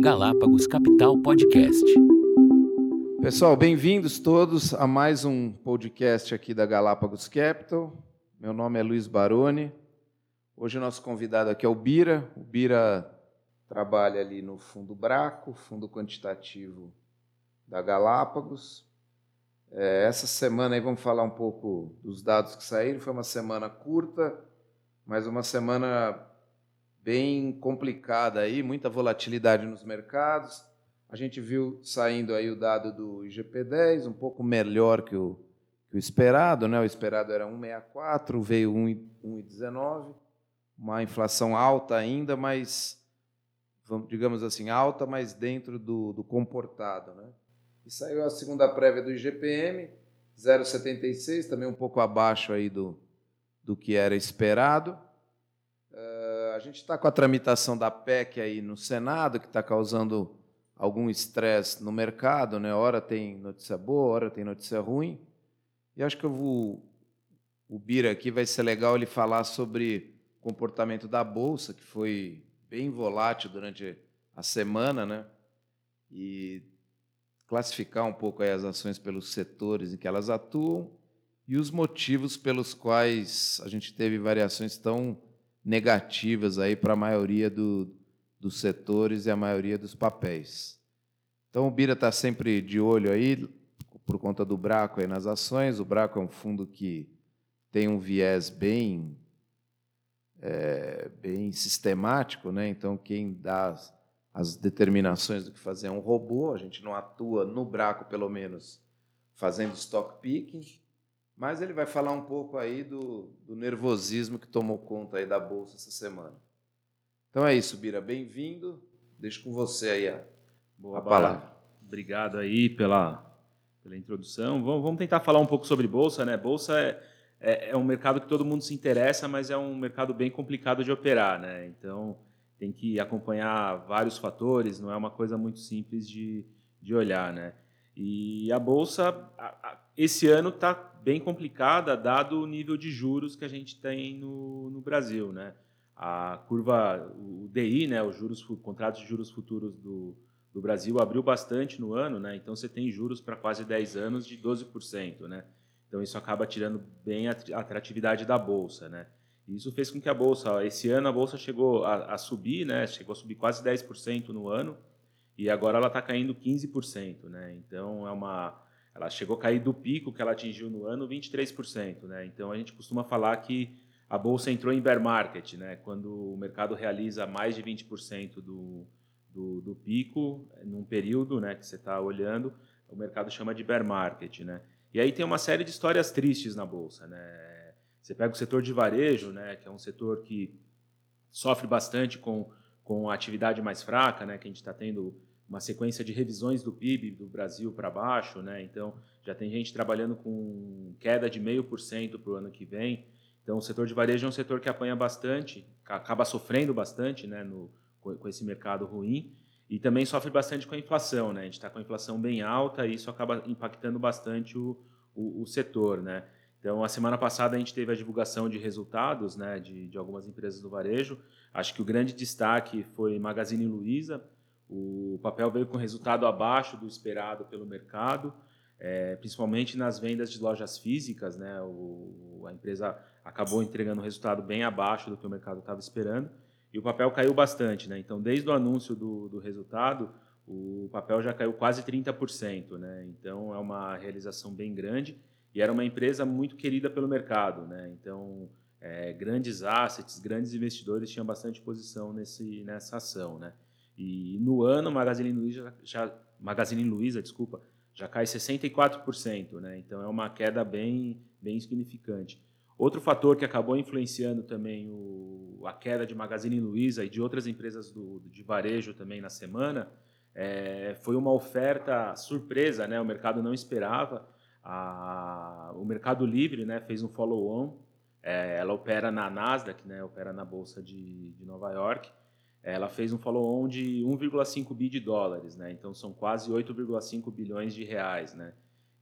Galápagos Capital Podcast. Pessoal, bem-vindos todos a mais um podcast aqui da Galápagos Capital. Meu nome é Luiz Baroni. Hoje o nosso convidado aqui é o Bira. O Bira trabalha ali no Fundo Braco, Fundo Quantitativo da Galápagos. É, essa semana aí vamos falar um pouco dos dados que saíram. Foi uma semana curta, mas uma semana bem complicada aí, muita volatilidade nos mercados. A gente viu saindo aí o dado do IGP-10, um pouco melhor que o, que o esperado, né? O esperado era 1,64, veio 1,19, uma inflação alta ainda, mas digamos assim, alta, mas dentro do, do comportado, né? E saiu a segunda prévia do IGPM, 0,76, também um pouco abaixo aí do, do que era esperado gente está com a tramitação da PEC aí no Senado, que está causando algum estresse no mercado, né? Hora tem notícia boa, hora tem notícia ruim. E acho que eu vou o Bira aqui vai ser legal ele falar sobre o comportamento da bolsa, que foi bem volátil durante a semana, né? E classificar um pouco as ações pelos setores em que elas atuam e os motivos pelos quais a gente teve variações tão negativas aí para a maioria do, dos setores e a maioria dos papéis. Então o Bira está sempre de olho aí por conta do Braco aí nas ações. O Braco é um fundo que tem um viés bem é, bem sistemático, né? Então quem dá as, determinações do que fazer é um robô. A gente não atua no Braco, pelo menos, fazendo stock picking. Mas ele vai falar um pouco aí do, do nervosismo que tomou conta aí da bolsa essa semana. Então é isso, Bira, bem-vindo. Deixo com você aí a, Boa, a palavra. Obrigado aí pela, pela introdução. Vamos, vamos, tentar falar um pouco sobre bolsa, né? Bolsa é, é, é, um mercado que todo mundo se interessa, mas é um mercado bem complicado de operar, né? Então tem que acompanhar vários fatores, não é uma coisa muito simples de, de olhar, né? E a bolsa, esse ano está bem complicada, dado o nível de juros que a gente tem no, no Brasil. Né? A curva, o DI, né, os juros, contratos de juros futuros do, do Brasil abriu bastante no ano, né? então você tem juros para quase 10 anos de 12%. Né? Então isso acaba tirando bem a atratividade da Bolsa. Né? E isso fez com que a Bolsa, esse ano a Bolsa chegou a, a subir, né? chegou a subir quase 10% no ano, e agora ela está caindo 15%. Né? Então é uma ela chegou a cair do pico que ela atingiu no ano 23%. Né? Então a gente costuma falar que a bolsa entrou em bear market, né? quando o mercado realiza mais de 20% do, do, do pico num período né, que você está olhando, o mercado chama de bear market. Né? E aí tem uma série de histórias tristes na bolsa. Né? Você pega o setor de varejo, né, que é um setor que sofre bastante com, com a atividade mais fraca, né, que a gente está tendo uma sequência de revisões do PIB do Brasil para baixo, né? Então já tem gente trabalhando com queda de meio por cento para o ano que vem. Então o setor de varejo é um setor que apanha bastante, acaba sofrendo bastante, né? No, com esse mercado ruim e também sofre bastante com a inflação, né? A gente está com a inflação bem alta e isso acaba impactando bastante o, o, o, setor, né? Então, a semana passada a gente teve a divulgação de resultados, né, de, de algumas empresas do varejo. Acho que o grande destaque foi Magazine Luiza, o papel veio com resultado abaixo do esperado pelo mercado, é, principalmente nas vendas de lojas físicas. Né? O, a empresa acabou entregando um resultado bem abaixo do que o mercado estava esperando e o papel caiu bastante. Né? Então, desde o anúncio do, do resultado, o papel já caiu quase 30%. Né? Então, é uma realização bem grande e era uma empresa muito querida pelo mercado. Né? Então, é, grandes assets, grandes investidores tinham bastante posição nesse, nessa ação. Né? E no ano, Magazine Luiza, já, Magazine Luiza desculpa, já cai 64%, né? Então é uma queda bem, bem significante. Outro fator que acabou influenciando também o, a queda de Magazine Luiza e de outras empresas do, de varejo também na semana é, foi uma oferta surpresa, né? O mercado não esperava. A, o Mercado Livre, né, fez um follow-on. É, ela opera na Nasdaq, né? Opera na bolsa de, de Nova York ela fez um follow-on de 1,5 bi de dólares, né? Então são quase 8,5 bilhões de reais, né?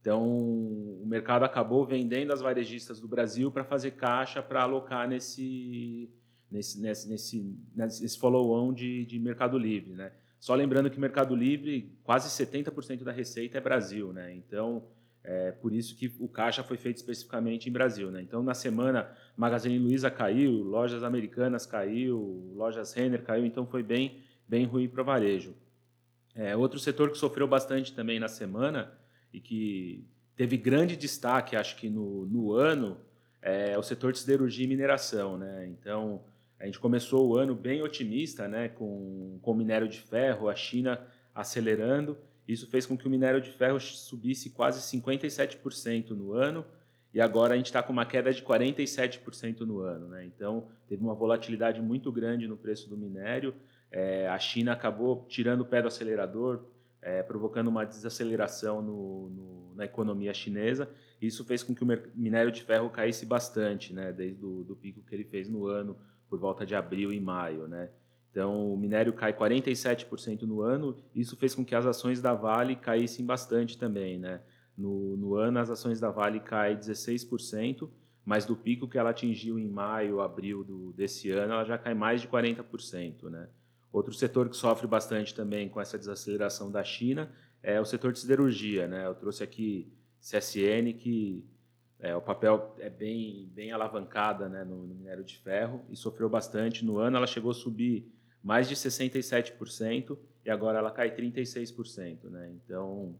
Então o mercado acabou vendendo as varejistas do Brasil para fazer caixa para alocar nesse nesse nesse nesse, nesse follow-on de, de Mercado Livre, né? Só lembrando que Mercado Livre, quase 70% da receita é Brasil, né? Então, é por isso que o caixa foi feito especificamente em Brasil, né? Então, na semana, Magazine Luiza caiu, lojas americanas caiu, lojas Renner caiu, então foi bem, bem ruim para o varejo. É, outro setor que sofreu bastante também na semana e que teve grande destaque, acho que no, no ano, é o setor de siderurgia e mineração, né? Então, a gente começou o ano bem otimista, né, com, com minério de ferro, a China acelerando. Isso fez com que o minério de ferro subisse quase 57% no ano, e agora a gente está com uma queda de 47% no ano. Né? Então, teve uma volatilidade muito grande no preço do minério. É, a China acabou tirando o pé do acelerador, é, provocando uma desaceleração no, no, na economia chinesa. Isso fez com que o minério de ferro caísse bastante, né? desde o do pico que ele fez no ano por volta de abril e maio, né? Então, o minério cai 47% no ano, isso fez com que as ações da Vale caíssem bastante também, né? No, no ano, as ações da Vale caem 16%, mas do pico que ela atingiu em maio, abril do, desse ano, ela já cai mais de 40%, né? Outro setor que sofre bastante também com essa desaceleração da China é o setor de siderurgia, né? Eu trouxe aqui CSN, que é, o papel é bem, bem alavancada né, no, no, minério de ferro e sofreu bastante. No ano ela chegou a subir mais de 67% e agora ela cai 36%. Né? Então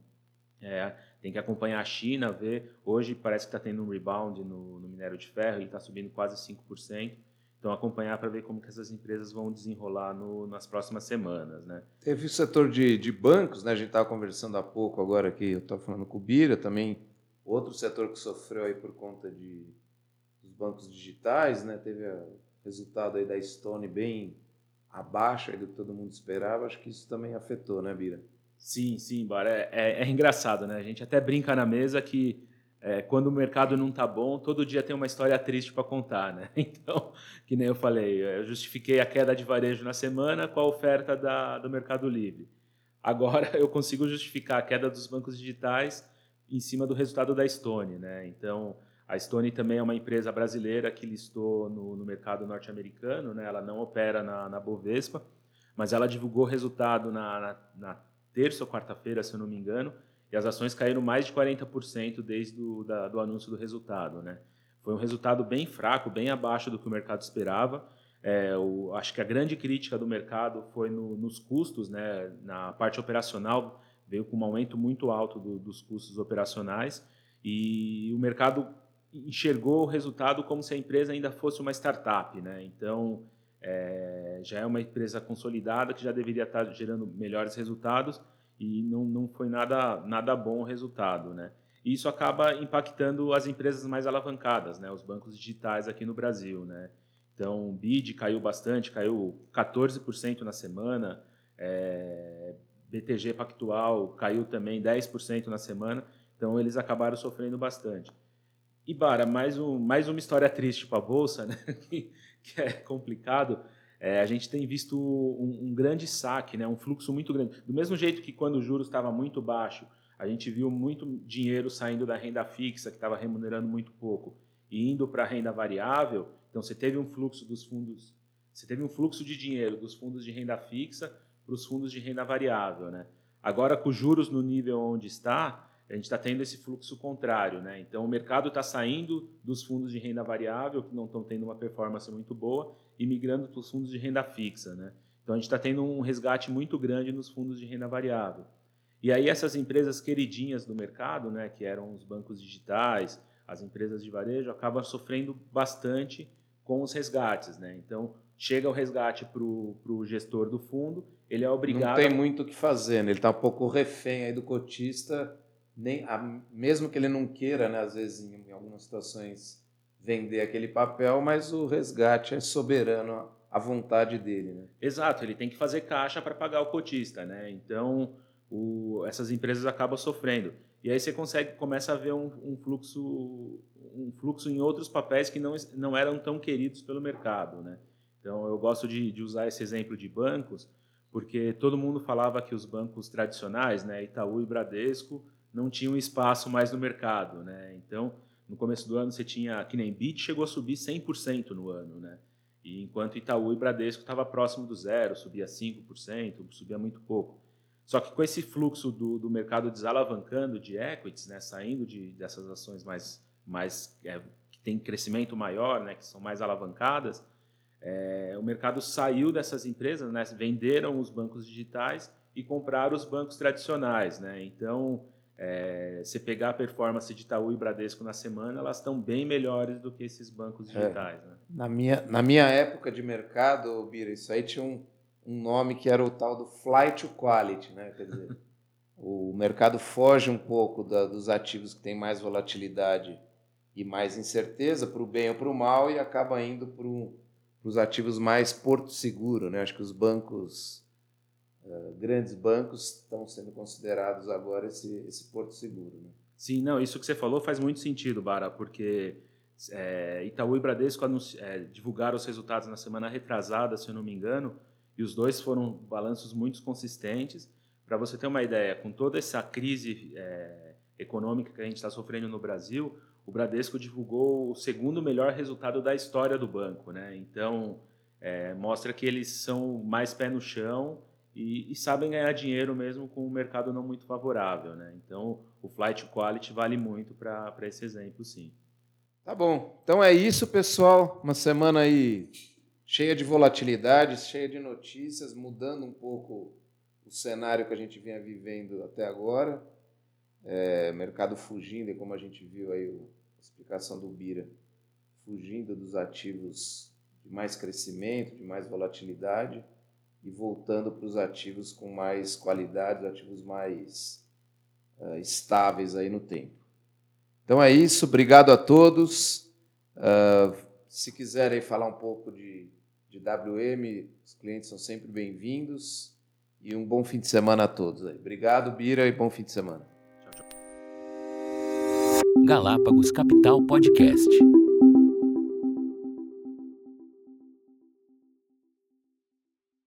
é, tem que acompanhar a China, ver. Hoje parece que está tendo um rebound no, no minério de ferro e está subindo quase 5%. Então, acompanhar para ver como que essas empresas vão desenrolar no, nas próximas semanas. Né? Teve o setor de, de bancos, né? a gente estava conversando há pouco agora aqui, eu estava falando com o Bira, também Outro setor que sofreu aí por conta de, dos bancos digitais, né? Teve o resultado aí da Stone bem abaixo do que todo mundo esperava. Acho que isso também afetou, né, Bira? Sim, sim, Bara. É, é, é engraçado, né? A gente até brinca na mesa que é, quando o mercado não está bom, todo dia tem uma história triste para contar, né? Então, que nem eu falei, eu justifiquei a queda de varejo na semana com a oferta da, do Mercado Livre. Agora eu consigo justificar a queda dos bancos digitais em cima do resultado da Stone. Né? Então, a Stone também é uma empresa brasileira que listou no, no mercado norte-americano, né? ela não opera na, na, Bovespa, mas ela divulgou resultado na, na, na terça ou quarta-feira, se eu não me engano, e as ações caíram mais de 40% desde o da, do anúncio do resultado. Né? Foi um resultado bem fraco, bem abaixo do que o mercado esperava. É, o, acho que a grande crítica do mercado foi no, nos custos, né? na parte operacional, veio com um aumento muito alto do, dos custos operacionais e o mercado enxergou o resultado como se a empresa ainda fosse uma startup, né? Então é, já é uma empresa consolidada que já deveria estar gerando melhores resultados e não, não foi nada nada bom o resultado, né? E isso acaba impactando as empresas mais alavancadas, né? Os bancos digitais aqui no Brasil, né? Então, o BID caiu bastante, caiu 14% na semana. É, BTG Pactual caiu também 10% na semana, então eles acabaram sofrendo bastante. E, Bara, mais, um, mais uma história triste para a Bolsa, né? que, é complicado. É, a gente tem visto um, um, grande saque, né? um fluxo muito grande. Do mesmo jeito que quando o juros estava muito baixo, a gente viu muito dinheiro saindo da renda fixa, que estava remunerando muito pouco, e indo para a renda variável. Então, você teve um fluxo dos fundos, você teve um fluxo de dinheiro dos fundos de renda fixa para os fundos de renda variável. Né? Agora, com os juros no nível onde está, a gente está tendo esse fluxo contrário. Né? Então, o mercado está saindo dos fundos de renda variável, que não estão tendo uma performance muito boa, e migrando para os fundos de renda fixa. Né? Então, a gente está tendo um resgate muito grande nos fundos de renda variável. E aí, essas empresas queridinhas do mercado, né, que eram os bancos digitais, as empresas de varejo, acabam sofrendo bastante com os resgates. Né? Então, chega o resgate para o gestor do fundo, ele é obrigado. Não tem muito o que fazer, né? ele está um pouco refém aí do cotista, nem, a, mesmo que ele não queira, né, às vezes em, em, algumas situações, vender aquele papel, mas o resgate é soberano à vontade dele. Né? Exato, ele tem que fazer caixa para pagar o cotista. Né? Então, o, essas empresas acabam sofrendo. E aí você consegue começa a ver um, um, fluxo um fluxo em outros papéis que não, não eram tão queridos pelo mercado, né? Então, eu gosto de, de, usar esse exemplo de bancos, porque todo mundo falava que os bancos tradicionais, né, Itaú e Bradesco, não tinham espaço mais no mercado. Né? Então, no começo do ano, você tinha, que nem Bit chegou a subir 100% no ano. Né? E enquanto Itaú e Bradesco estava próximo do zero, subia 5%, subia muito pouco. Só que com esse fluxo do, do mercado desalavancando de equities, né, saindo de, dessas ações mais, mais é, que têm crescimento maior, né, que são mais alavancadas, é, o mercado saiu dessas empresas, né, venderam os bancos digitais e compraram os bancos tradicionais. Né? Então, é, você pegar a performance de Itaú e Bradesco na semana, elas estão bem melhores do que esses bancos é. digitais. É. Né? Na, minha, na minha época de mercado, Bira, isso aí tinha um, um nome que era o tal do flight to quality, né? Quer dizer, o mercado foge um pouco da, dos ativos que têm mais volatilidade e mais incerteza para o bem ou para o mal e acaba indo para os ativos mais porto seguro, né? Acho que os bancos uh, grandes bancos estão sendo considerados agora esse, esse porto seguro. Né? Sim, não, isso que você falou faz muito sentido, Bara, porque é, Itaú e Bradesco é, divulgaram os resultados na semana retrasada, se eu não me engano, e os dois foram balanços muito consistentes. Para você ter uma ideia, com toda essa crise é, econômica que a gente está sofrendo no Brasil, o Bradesco divulgou o segundo melhor resultado da história do banco. Né? Então, mostra que eles são mais pé no chão e, e, sabem ganhar dinheiro mesmo com um mercado não muito favorável. Né? Então, o flight quality vale muito para esse exemplo, sim. Tá bom. Então é isso, pessoal. Uma semana aí cheia de volatilidades, cheia de notícias, mudando um pouco o cenário que a gente vinha vivendo até agora. É, mercado fugindo, e como a gente viu aí o, a explicação do Bira, fugindo dos ativos de mais crescimento, de mais volatilidade, e voltando para os ativos com mais qualidade, ativos mais uh, estáveis aí no tempo. Então é isso, obrigado a todos. Uh, se quiserem falar um pouco de de WM, os clientes são sempre bem-vindos. E um bom fim de semana a todos. Aí. Obrigado, Bira, e bom fim de semana. Galápagos Capital Podcast.